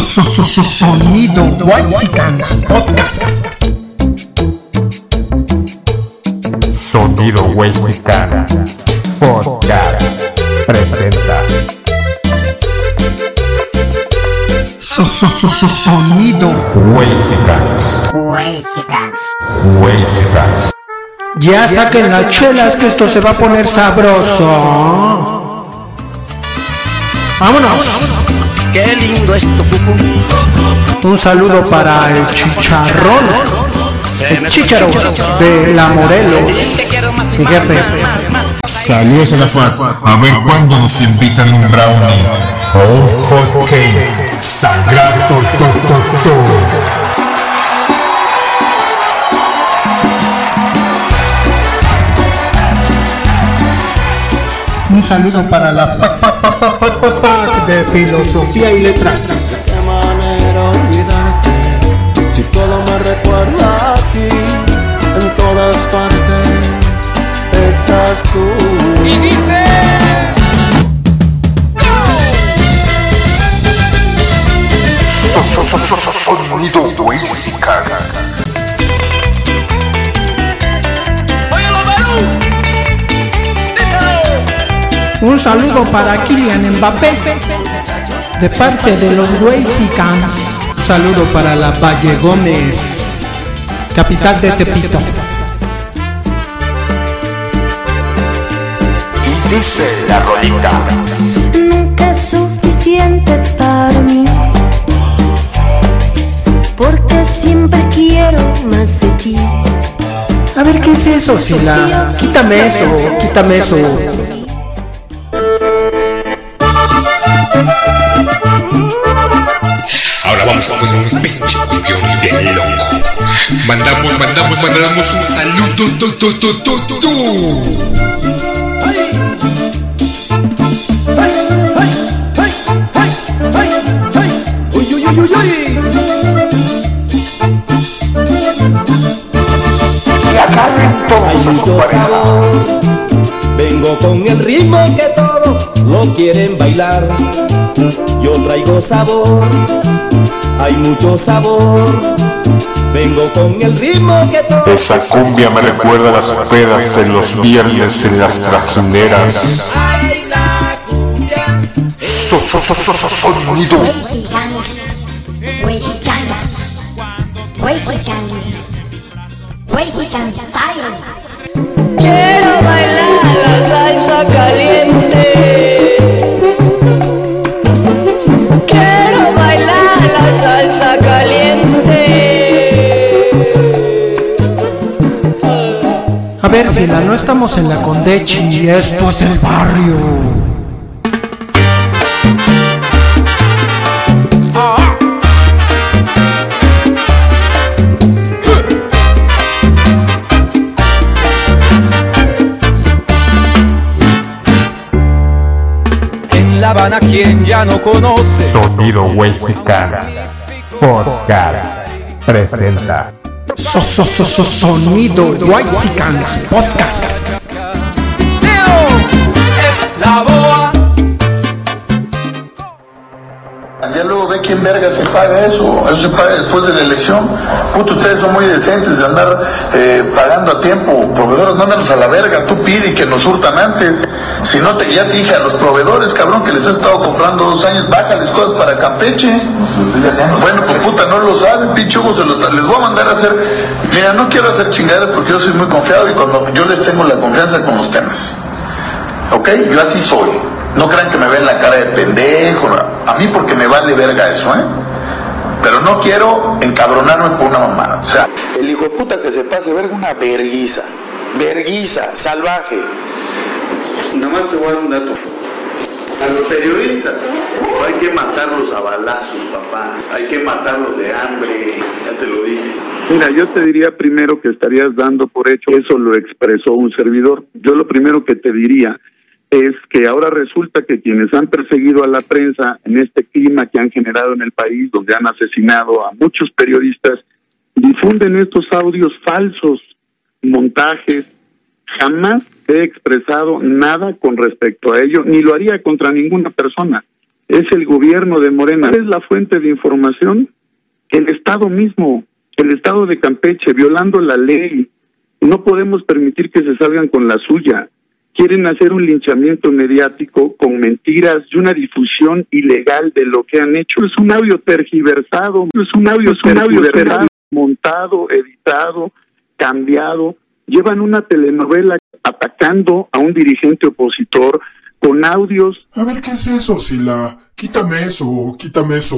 Sonido Whitesicans Podcast. Sonido Whitesicans Podcast presenta Sonido Whitesicans Whitesicans Ya saquen las chelas que esto se va a poner sabroso. Vámonos. Qué lindo es tu cucú. Un saludo para el chicharrón. El chicharo de la Morelos. Mi jefe. Saludos a la FAD. A ver cuándo nos invitan un brownie o un hot cake sagrado. to, to, to. Un saludo para la fa- de filosofía y letras. qué manera olvidarte si todo me recuerda a ti en todas partes estás tú Sonido Whitesicans Un saludo para Kylian Mbappé de parte de los Weisicans. Un saludo para la Valle Gómez, capital de Tepito. Y dice la rolita. nunca es suficiente para mí. Porque siempre quiero más de ti. A ver, ¿qué es eso, Sila? Quítame eso, quítame eso. Mandamos, mandamos, mandamos un saludo. Tu, tu, tu, tu, tu. sabor. Vengo con el ritmo que todos lo quieren bailar. Yo traigo sabor. Hay mucho sabor. Vengo con el ritmo que todos Esa cumbia me recuerda a las pedas de los viernes en las trajineras. Ay, la cumbia. So- so- so- so- so- Sonido Mexicanos, mexicanos, mexicanos, A ver, Sila, no estamos en la Condechi, esto es el barrio. En La Habana, quien ya no conoce. Sonido Whitesicans Podcast presenta So- so- so- so- Sonido Whitesicans Podcast. Quién verga se paga eso. Eso se paga después de la elección. Puto, ustedes son muy decentes de andar eh, pagando a tiempo. Proveedores, mándanos a la verga. Tú pide que nos hurtan antes. Si no, te, ya te dije a los proveedores, cabrón, que les has estado comprando dos años, bájales cosas para Campeche. Bueno, pues puta, no lo saben, pinche Hugo, se los, les voy a mandar a hacer. Mira, no quiero hacer chingaderas porque yo soy muy confiado y cuando yo les tengo la confianza con los temas. ¿Ok? Yo así soy. No crean que me ven la cara de pendejo. A mí porque me vale verga eso, ¿eh? Pero no quiero encabronarme por una mamada. O sea, el hijo de puta que se pase verga una verguiza. Verguiza, salvaje. Nomás te voy a dar un dato. A los periodistas no hay que matarlos a balazos, papá. Hay que matarlos de hambre. Ya te lo dije. Mira, yo te diría primero que estarías dando por hecho, eso lo expresó un servidor. Yo lo primero que te diría es que ahora resulta que quienes han perseguido a la prensa en este clima que han generado en el país, donde han asesinado a muchos periodistas, difunden estos audios falsos, montajes. Jamás he expresado nada con respecto a ello, ni lo haría contra ninguna persona. es el gobierno de Morena. ¿Cuál es la fuente de información? El Estado mismo, el Estado de Campeche, violando la ley. No podemos permitir que se salgan con la suya. Quieren hacer un linchamiento mediático con mentiras y una difusión ilegal de lo que han hecho. Es un audio tergiversado, es un audio, es un audio tergiversado, montado, editado, cambiado. Llevan una telenovela atacando a un dirigente opositor con audios. A ver, ¿qué es eso, Sila? Quítame eso, quítame eso.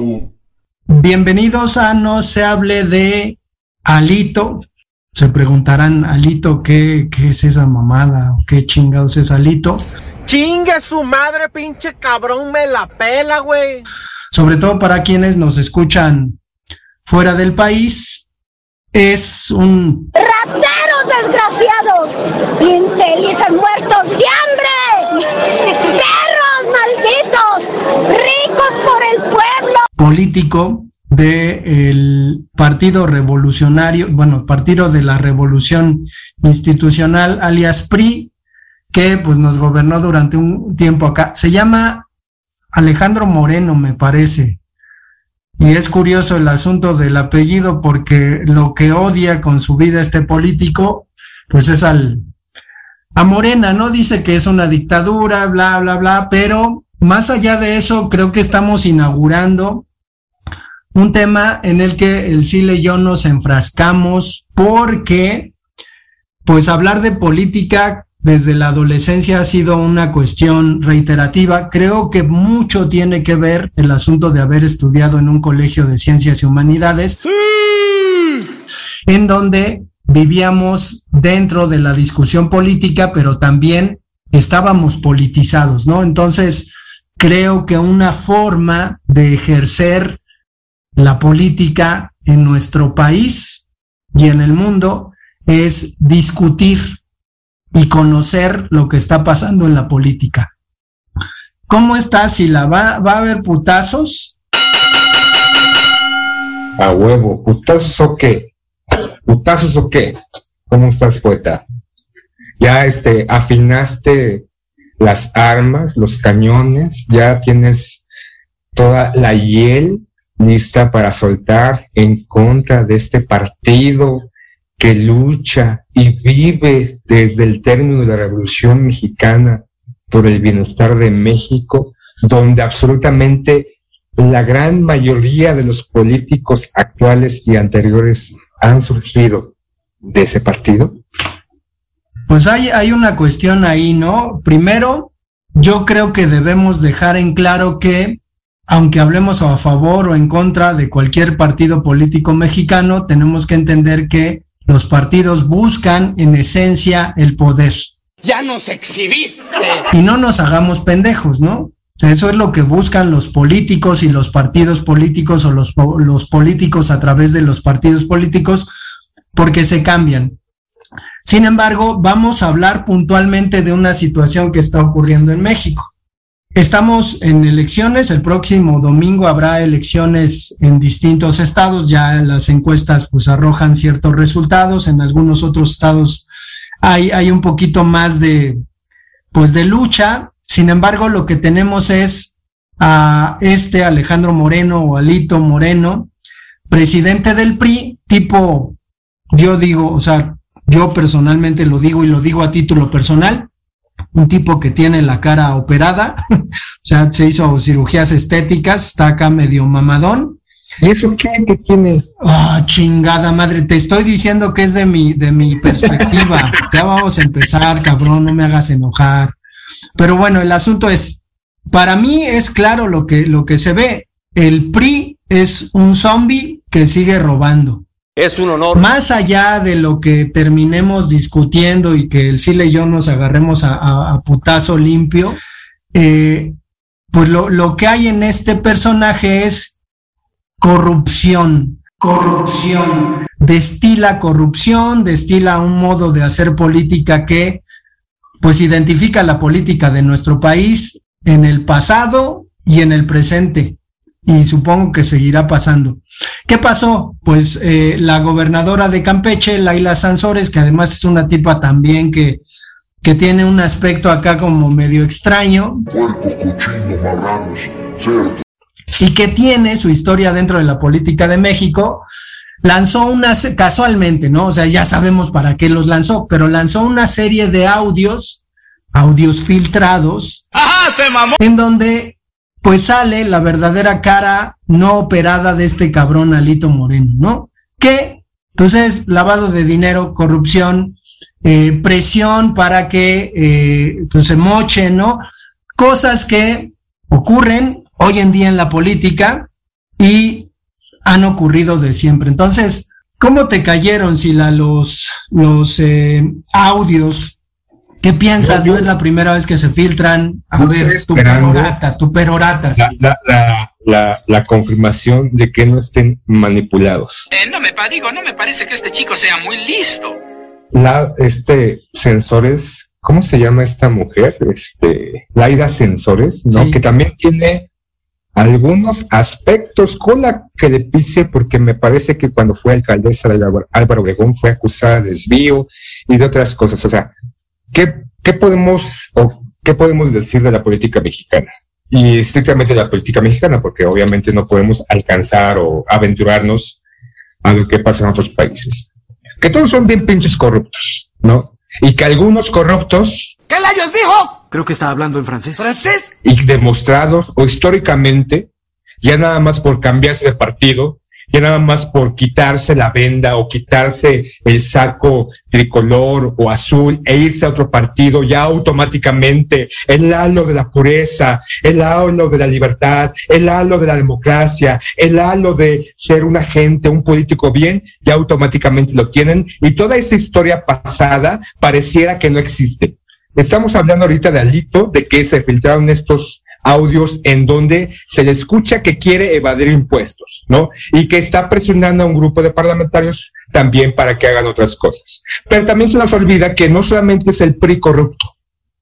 Bienvenidos a No se hable de Alito. Se preguntarán, Alito, ¿qué, qué es esa mamada? ¿O qué chingados es Alito? Chingue su madre, pinche cabrón, me la pela, güey. Sobre todo para quienes nos escuchan fuera del país, es un... ¡Rateros desgraciados! ¡Infelices muertos de hambre! ¡Perros malditos! ¡Ricos por el pueblo! político del Partido Revolucionario, bueno, Partido de la Revolución Institucional, alias PRI, que pues nos gobernó durante un tiempo acá. Se llama Alejandro Moreno, me parece. Y es curioso el asunto del apellido porque lo que odia con su vida este político, pues es al a Morena, ¿no? Dice que es una dictadura, bla, bla, bla, pero más allá de eso, creo que estamos inaugurando un tema en el que el Chile y yo nos enfrascamos porque, pues hablar de política desde la adolescencia ha sido una cuestión reiterativa. Creo que mucho tiene que ver el asunto de haber estudiado en un colegio de ciencias y humanidades, en donde vivíamos dentro de la discusión política, pero también estábamos politizados, ¿no? Entonces, creo que una forma de ejercer la política en nuestro país y en el mundo es discutir y conocer lo que está pasando en la política. ¿Cómo estás, Sila? ¿Va, va a haber putazos? A huevo, ¿putazos o qué? ¿Putazos o qué? ¿Cómo estás, poeta? Ya este, afinaste las armas, los cañones, ya tienes toda la hiel lista para soltar en contra de este partido que lucha y vive desde el término de la Revolución Mexicana por el bienestar de México, donde absolutamente la gran mayoría de los políticos actuales y anteriores han surgido de ese partido? Pues hay, hay una cuestión ahí, ¿no? Primero, yo creo que debemos dejar en claro que aunque hablemos a favor o en contra de cualquier partido político mexicano, tenemos que entender que los partidos buscan en esencia el poder. Ya nos exhibiste. Y no nos hagamos pendejos, ¿no? Eso es lo que buscan los políticos y los partidos políticos o los, los políticos a través de los partidos políticos porque se cambian. Sin embargo, vamos a hablar puntualmente de una situación que está ocurriendo en México. Estamos en elecciones, el próximo domingo habrá elecciones en distintos estados, ya las encuestas pues arrojan ciertos resultados, en algunos otros estados hay, hay un poquito más de pues de lucha, sin embargo lo que tenemos es a este Alejandro Moreno o Alito Moreno, presidente del PRI, tipo, yo digo, o sea, yo personalmente lo digo y lo digo a título personal, un tipo que tiene la cara operada, o sea, se hizo cirugías estéticas, está acá medio mamadón. ¿Y eso qué, qué tiene? Ah, chingada madre, te estoy diciendo que es de mi, de mi perspectiva. ya vamos a empezar, cabrón, no me hagas enojar. Pero bueno, el asunto es, para mí es claro lo que, lo que se ve. El PRI es un zombie que sigue robando. Es un honor. Más allá de lo que terminemos discutiendo y que el Sile y yo nos agarremos a, a, a putazo limpio, eh, pues lo, lo que hay en este personaje es corrupción. Corrupción. Destila corrupción, destila un modo de hacer política que pues identifica la política de nuestro país en el pasado y en el presente y supongo que seguirá pasando. ¿Qué pasó? Pues eh, la gobernadora de Campeche, Laila Sansores, que además es una tipa también que, que tiene un aspecto acá como medio extraño. Puerco, cochino, marranos, y que tiene su historia dentro de la política de México, lanzó una, casualmente, ¿no? O sea, ya sabemos para qué los lanzó, pero lanzó una serie de audios, audios filtrados, en donde pues sale la verdadera cara no operada de este cabrón Alito Moreno, ¿no? Que pues es lavado de dinero, corrupción, eh, presión para que eh, pues se moche, ¿no? Cosas que ocurren hoy en día en la política y han ocurrido de siempre. Entonces, ¿cómo te cayeron, los, los eh, audios? ¿Qué piensas? no es la primera vez que se filtran. A ver, tu perorata, tu perorata. La, la, la, la, confirmación de que no estén manipulados. Eh, no me digo, no me parece que este chico sea muy listo. La, este, sensores, ¿cómo se llama esta mujer? Este, Laida Sensores, ¿no? Que también tiene algunos aspectos con la que le pise, porque me parece que cuando fue alcaldesa de Álvaro Obregón fue acusada de desvío y de otras cosas. O sea, ¿qué, qué podemos o qué podemos decir de la política mexicana? Y estrictamente de la política mexicana, porque obviamente no podemos alcanzar o aventurarnos a lo que pasa en otros países. Que todos son bien pinches corruptos, ¿no? Y que algunos corruptos... ¿Qué layos dijo? Creo que está hablando en francés. ¿Francés? Y demostrados o históricamente, ya nada más por cambiarse de partido, ya nada más por quitarse la venda o quitarse el saco tricolor o azul e irse a otro partido, ya automáticamente el halo de la pureza, el halo de la libertad, el halo de la democracia, el halo de ser un agente, un político bien, ya automáticamente lo tienen y toda esa historia pasada pareciera que no existe. Estamos hablando ahorita de Alito, de que se filtraron estos audios en donde se le escucha que quiere evadir impuestos, ¿no? Y que está presionando a un grupo de parlamentarios también para que hagan otras cosas. Pero también se nos olvida que no solamente es el PRI corrupto,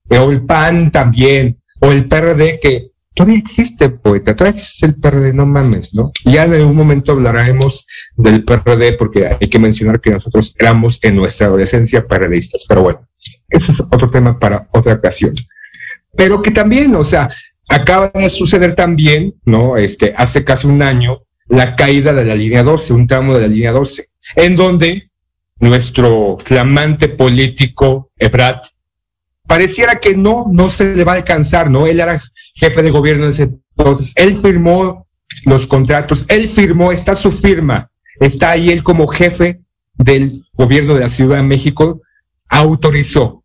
o el PAN también, o el PRD que todavía existe, poeta, todavía existe el PRD, no mames, ¿no? Ya en algún momento hablaremos del PRD porque hay que mencionar que nosotros éramos en nuestra adolescencia PRDistas, pero bueno, eso es otro tema para otra ocasión. Pero que también, o sea, acaba de suceder también, ¿no? Este, hace casi un año, la caída de la línea 12, un tramo de la línea 12, en donde nuestro flamante político, Ebrat, pareciera que no, no se le va a alcanzar, ¿no? Él era jefe de gobierno en ese entonces, él firmó los contratos, él firmó, está su firma, está ahí él como jefe del gobierno de la Ciudad de México, autorizó.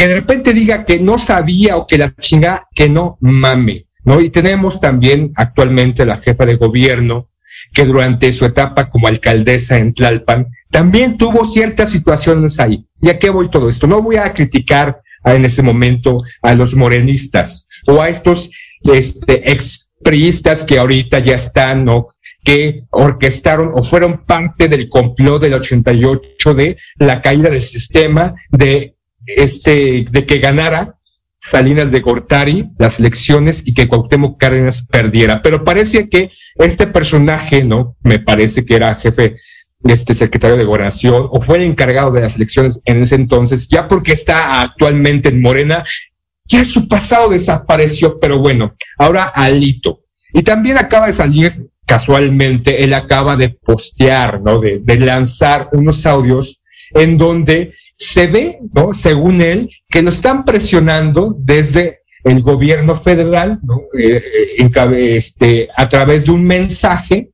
Que de repente diga que no sabía o que la chinga, que no mame, ¿no? Y tenemos también actualmente la jefa de gobierno que durante su etapa como alcaldesa en Tlalpan también tuvo ciertas situaciones ahí. ¿Y a qué voy todo esto? No voy a criticar en este momento a los morenistas o a estos este, expriistas que ahorita ya están, ¿no? que orquestaron o fueron parte del complot del 88 de la caída del sistema, de este, de que ganara Salinas de Gortari las elecciones y que Cuauhtémoc Cárdenas perdiera. Pero parece que este personaje, ¿no? Me parece que era jefe este secretario de gobernación o fue el encargado de las elecciones en ese entonces, ya porque está actualmente en Morena, ya su pasado desapareció, pero bueno, ahora Alito. Y también acaba de salir, casualmente, él acaba de postear, ¿no? De, de lanzar unos audios en donde se ve, ¿no? Según él, que lo están presionando desde el gobierno federal, ¿no? Eh, eh, este, a través de un mensaje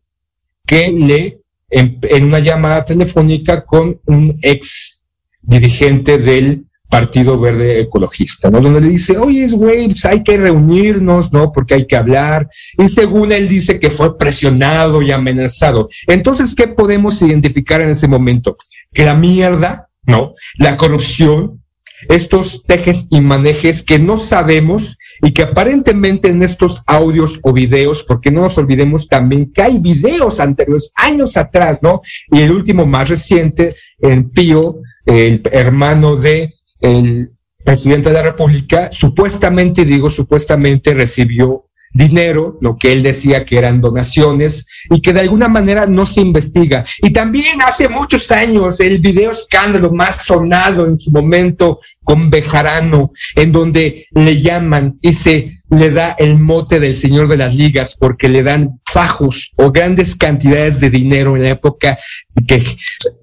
que le en, una llamada telefónica con un ex dirigente del Partido Verde Ecologista, ¿no? Donde le dice, oye, güey, pues hay que reunirnos, ¿no? Porque hay que hablar. Y según él dice que fue presionado y amenazado. Entonces, ¿qué podemos identificar en ese momento? Que la mierda, ¿no? La corrupción, estos tejes y manejes que no sabemos y que aparentemente en estos audios o videos, porque no nos olvidemos también que hay videos anteriores, años atrás, ¿no? Y el último más reciente, en Pío, el hermano de el presidente de la República, supuestamente, digo supuestamente, recibió dinero, lo que él decía que eran donaciones, y que de alguna manera no se investiga. Y también hace muchos años el video escándalo más sonado en su momento con Bejarano, en donde le llaman y se le da el mote del señor de las ligas porque le dan fajos o grandes cantidades de dinero en la época que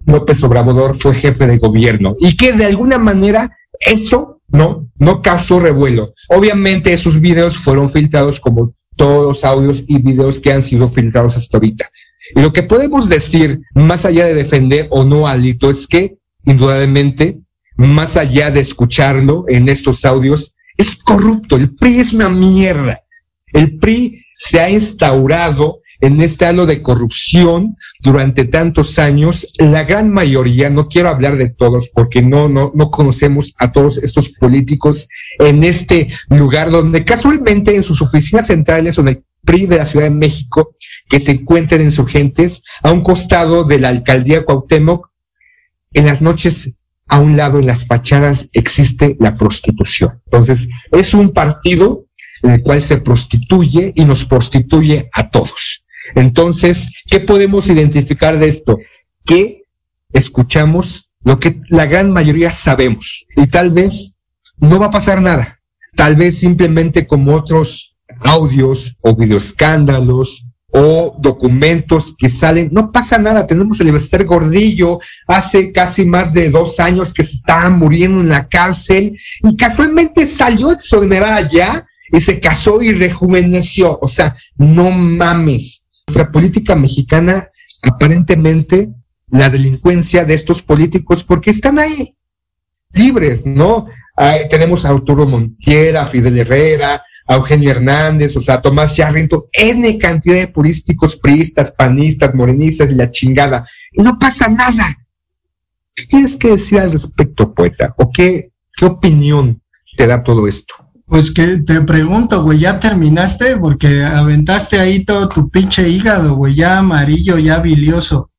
López Obrador fue jefe de gobierno y que de alguna manera eso no, no causó revuelo. Obviamente esos videos fueron filtrados como todos los audios y videos que han sido filtrados hasta ahorita. Y lo que podemos decir, más allá de defender o no a Lito, es que, indudablemente, más allá de escucharlo en estos audios, es corrupto. El PRI es una mierda. El PRI se ha instaurado en este halo de corrupción durante tantos años. La gran mayoría, no quiero hablar de todos porque no, no, no conocemos a todos estos políticos en este lugar donde casualmente en sus oficinas centrales o en el PRI de la Ciudad de México, que se encuentran insurgentes a un costado de la alcaldía Cuauhtémoc, en las noches a un lado en las fachadas existe la prostitución. Entonces, es un partido en el cual se prostituye y nos prostituye a todos. Entonces, ¿qué podemos identificar de esto? Que escuchamos lo que la gran mayoría sabemos y tal vez no va a pasar nada. Tal vez simplemente como otros audios o videoescándalos o documentos que salen, no pasa nada, tenemos el Bester Gordillo, hace casi más de dos años que se estaba muriendo en la cárcel y casualmente salió exonerada ya y se casó y rejuveneció, o sea, no mames. Nuestra política mexicana, aparentemente, la delincuencia de estos políticos, porque están ahí, libres, ¿no? tenemos a Arturo Montiel, a Fidel Herrera, a Eugenio Hernández, o sea, a Tomás Yarrento, N cantidad de políticos priistas, panistas, morenistas y la chingada. Y no pasa nada. ¿Qué tienes que decir al respecto, poeta? ¿O qué, qué opinión te da todo esto? Pues que te pregunto, güey, ¿ya terminaste? Porque aventaste ahí todo tu pinche hígado, güey, ya amarillo, ya bilioso.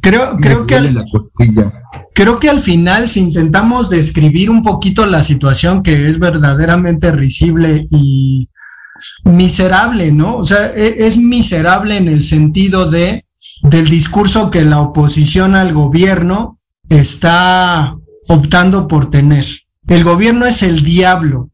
Creo, creo que la costilla. creo que al final, si intentamos describir un poquito la situación que es verdaderamente risible y miserable, ¿no? O sea, e- es, miserable en el sentido de del discurso que la oposición al gobierno está optando por tener. El gobierno es el diablo.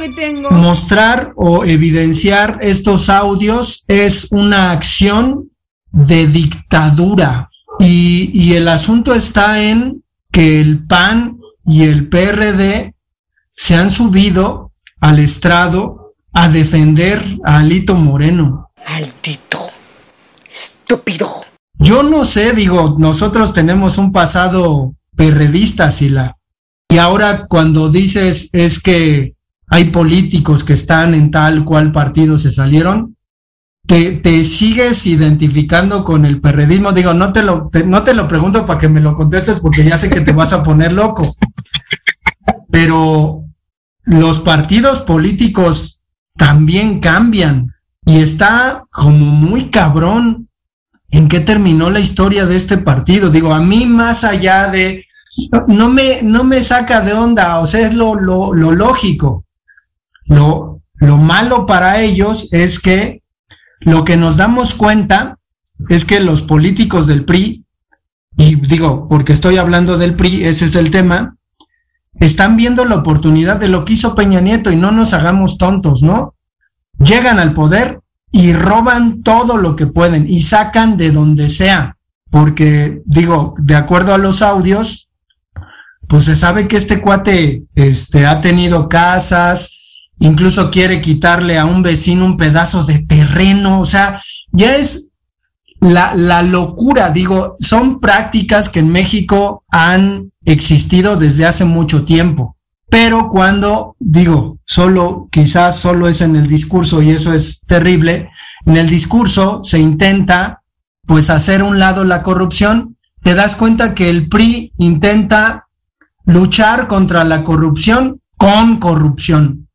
¡Ay! ¡Qué miedo que tengo! Mostrar o evidenciar estos audios es una acción de dictadura. Y, y el asunto está en que el PAN y el PRD se han subido al estrado a defender a Alito Moreno. Altito. Estúpido. Yo no sé, digo, nosotros tenemos un pasado perredista, Sila. Y ahora cuando dices es que hay políticos que están en tal cual partido se salieron, te, te sigues identificando con el perredismo. Digo, no te lo, no te lo pregunto para que me lo contestes porque ya sé que te vas a poner loco. Pero los partidos políticos también cambian y está como muy cabrón en qué terminó la historia de este partido. Digo, a mí más allá de, no me, no me saca de onda, o sea, es lo, lo, lo lógico. Lo, lo malo para ellos es que lo que nos damos cuenta es que los políticos del PRI, y digo, porque estoy hablando del PRI, ese es el tema, están viendo la oportunidad de lo que hizo Peña Nieto y no nos hagamos tontos, ¿no? Llegan al poder y roban todo lo que pueden y sacan de donde sea, porque digo, de acuerdo a los audios, pues se sabe que este cuate este, ha tenido casas, incluso quiere quitarle a un vecino un pedazo de terreno, o sea, ya es la, la locura, digo, son prácticas que en México han existido desde hace mucho tiempo, pero cuando, digo, solo, quizás solo es en el discurso y eso es terrible, en el discurso se intenta pues hacer un lado la corrupción, te das cuenta que el PRI intenta luchar contra la corrupción con corrupción.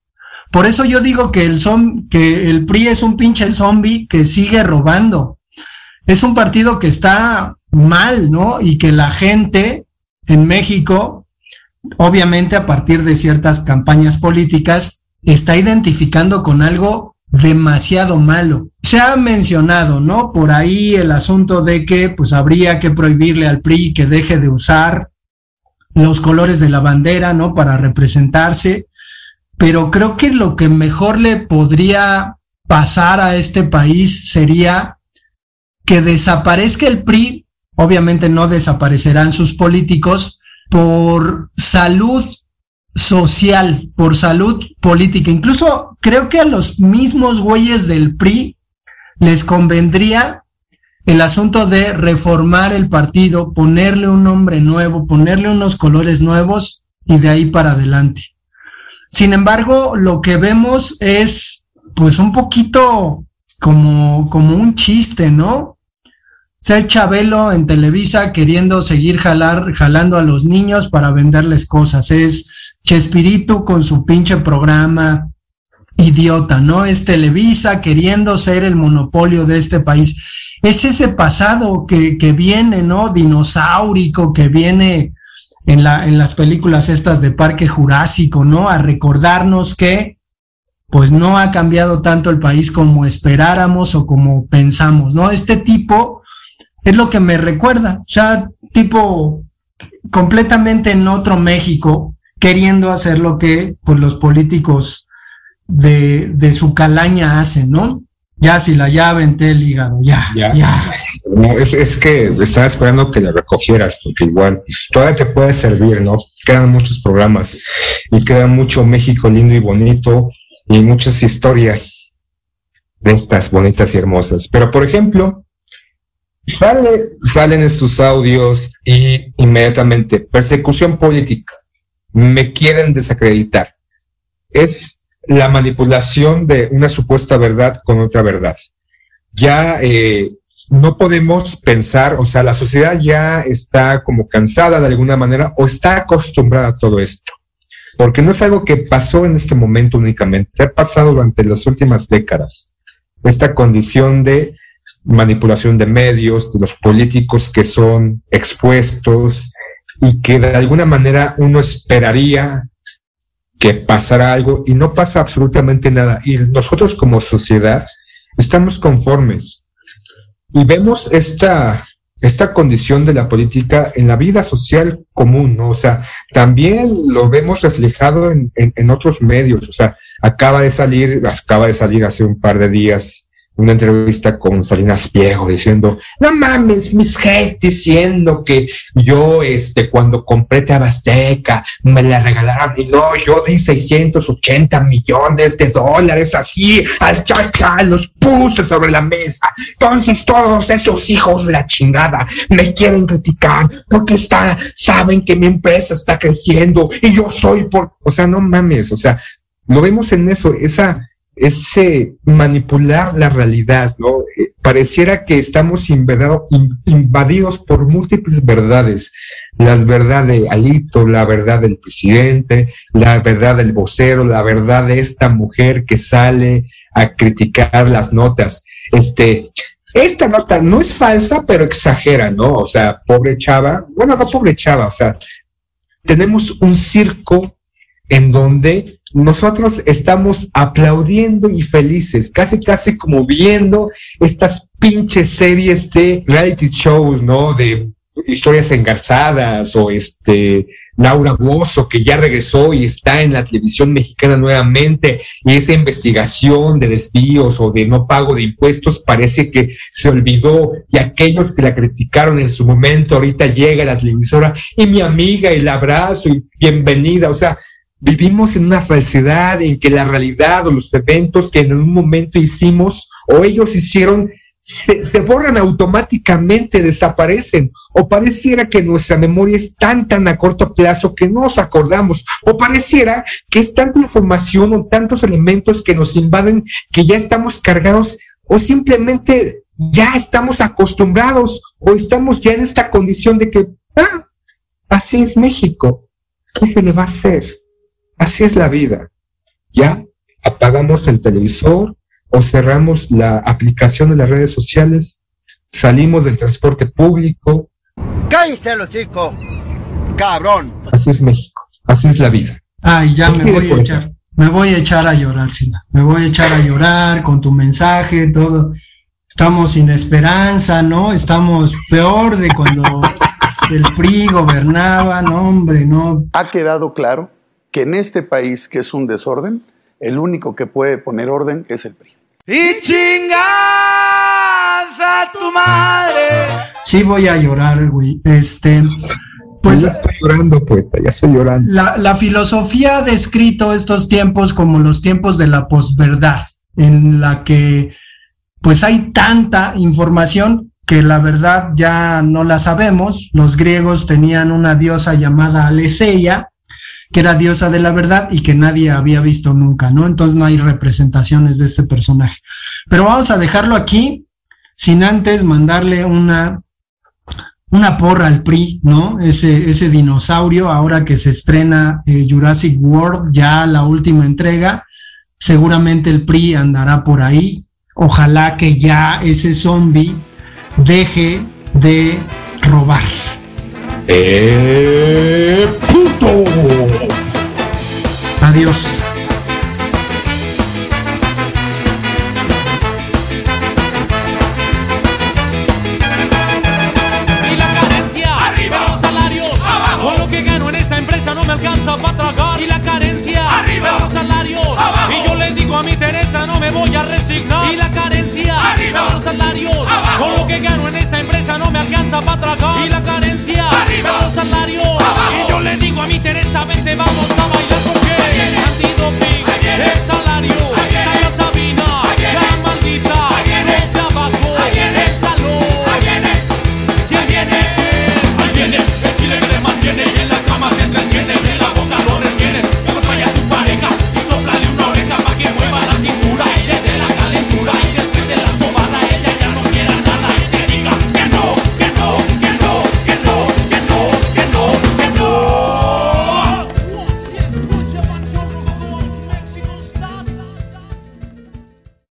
Por eso yo digo que el, que el PRI es un pinche zombie que sigue robando. Es un partido que está mal, ¿no? Y que la gente en México, obviamente a partir de ciertas campañas políticas, está identificando con algo demasiado malo. Se ha mencionado, ¿no? Por ahí el asunto de que pues habría que prohibirle al PRI que deje de usar los colores de la bandera, ¿no? Para representarse. Pero creo que lo que mejor le podría pasar a este país sería que desaparezca el PRI. Obviamente no desaparecerán sus políticos por salud social, por salud política. Incluso creo que a los mismos güeyes del PRI les convendría el asunto de reformar el partido, ponerle un nombre nuevo, ponerle unos colores nuevos y de ahí para adelante. Sin embargo, lo que vemos es pues un poquito como, como un chiste, ¿no? O Chabelo en Televisa queriendo seguir jalar, jalando a los niños para venderles cosas. Es Chespirito con su pinche programa idiota, ¿no? Es Televisa queriendo ser el monopolio de este país. Es ese pasado que, que viene, ¿no? Dinosaurico, que viene en, la, en las películas estas de Parque Jurásico, ¿no? A recordarnos que pues no ha cambiado tanto el país como esperáramos o como pensamos, ¿no? Este tipo es lo que me recuerda, o sea, tipo completamente en otro México, queriendo hacer lo que pues, los políticos de, de su calaña hacen, ¿no? Ya si la llave en el hígado, ya, ya. No, es, es que estaba esperando que la recogieras, porque igual todavía te puede servir, ¿no? Quedan muchos programas y queda mucho México lindo y bonito y muchas historias de estas bonitas y hermosas. Pero, por ejemplo, sale, salen estos audios y inmediatamente persecución política me quieren desacreditar. Es la manipulación de una supuesta verdad con otra verdad. Ya eh, no podemos pensar, o sea, la sociedad ya está como cansada de alguna manera o está acostumbrada a todo esto. Porque no es algo que pasó en este momento únicamente, ha pasado durante las últimas décadas. Esta condición de manipulación de medios, de los políticos que son expuestos, y que de alguna manera uno esperaría que pasara algo y no pasa absolutamente nada. Y nosotros como sociedad estamos conformes y vemos esta, esta condición de la política en la vida social común, ¿no? O sea, también lo vemos reflejado en, en, en otros medios, o sea, acaba de salir, acaba de salir hace un par de días una entrevista con Salinas Piego diciendo, no mames, mis hate diciendo que yo, este, cuando compré Tabasteca, me la regalaron y no, yo di 680 millones de dólares así, al chacha, los puse sobre la mesa. Entonces todos esos hijos de la chingada me quieren criticar porque está, saben que mi empresa está creciendo y yo soy por, o sea, no mames, o sea, lo vemos en eso, esa, ese manipular la realidad, ¿no? Eh, pareciera que estamos invadido, invadidos por múltiples verdades. Las verdades de Alito, la verdad del presidente, la verdad del vocero, la verdad de esta mujer que sale a criticar las notas. Este, esta nota no es falsa, pero exagera, ¿no? O sea, pobre chava, bueno, no pobre chava, o sea, tenemos un circo en donde nosotros estamos aplaudiendo y felices, casi casi como viendo estas pinches series de reality shows, ¿no? De historias engarzadas o este Laura Bozo que ya regresó y está en la televisión mexicana nuevamente y esa investigación de desvíos o de no pago de impuestos parece que se olvidó y aquellos que la criticaron en su momento ahorita llega a la televisora y mi amiga y la abrazo y bienvenida, o sea, vivimos en una falsedad en que la realidad o los eventos que en un momento hicimos o ellos hicieron se, borran automáticamente, desaparecen, o pareciera que nuestra memoria es tan, tan a corto plazo que no nos acordamos, o pareciera que es tanta información o tantos elementos que nos invaden que ya estamos cargados, o simplemente ya estamos acostumbrados, o estamos ya en esta condición de que, ah, así es México, ¿qué se le va a hacer? Así es la vida. Ya apagamos el televisor o cerramos la aplicación de las redes sociales, salimos del transporte público. ¡Cállate, los chicos! ¡Cabrón! Así es México, así es la vida. Ay, ya me voy a echar. me voy a echar a llorar, Sina. Me voy a echar a llorar con tu mensaje, todo. Estamos sin esperanza, ¿no? Estamos peor de cuando el PRI gobernaba, no, hombre, no. Ha quedado claro que en este país, que es un desorden, el único que puede poner orden es el PRI. Y chingas a tu madre. Sí voy a llorar, güey. Este, pues ya estoy llorando, poeta, ya estoy llorando. la, la filosofía ha descrito estos tiempos como los tiempos de la posverdad, en la que pues hay tanta información que la verdad ya no la sabemos. Los griegos tenían una diosa llamada Aletheia, que era diosa de la verdad y que nadie había visto nunca, ¿no? Entonces no hay representaciones de este personaje. Pero vamos a dejarlo aquí sin antes mandarle una una porra al PRI, ¿no? Ese, ese dinosaurio, ahora que se estrena eh, Jurassic World, ya la última entrega, seguramente el PRI andará por ahí. Ojalá que ya ese zombie deje de robar. ¡Eh, puto! Adiós. Y la carencia, arriba los salarios, abajo. Con lo que gano en esta empresa no me alcanza para tragar. Y la carencia, arriba los salarios, abajo. Y yo le digo a mi Teresa no me voy a resignar. Y la carencia, arriba los salarios, abajo. Con lo que gano en esta empresa no me alcanza para tragar. Y la carencia, arriba los salarios, abajo. Y yo le digo a mi Teresa vente vamos a bailar porque antidoping, el salario,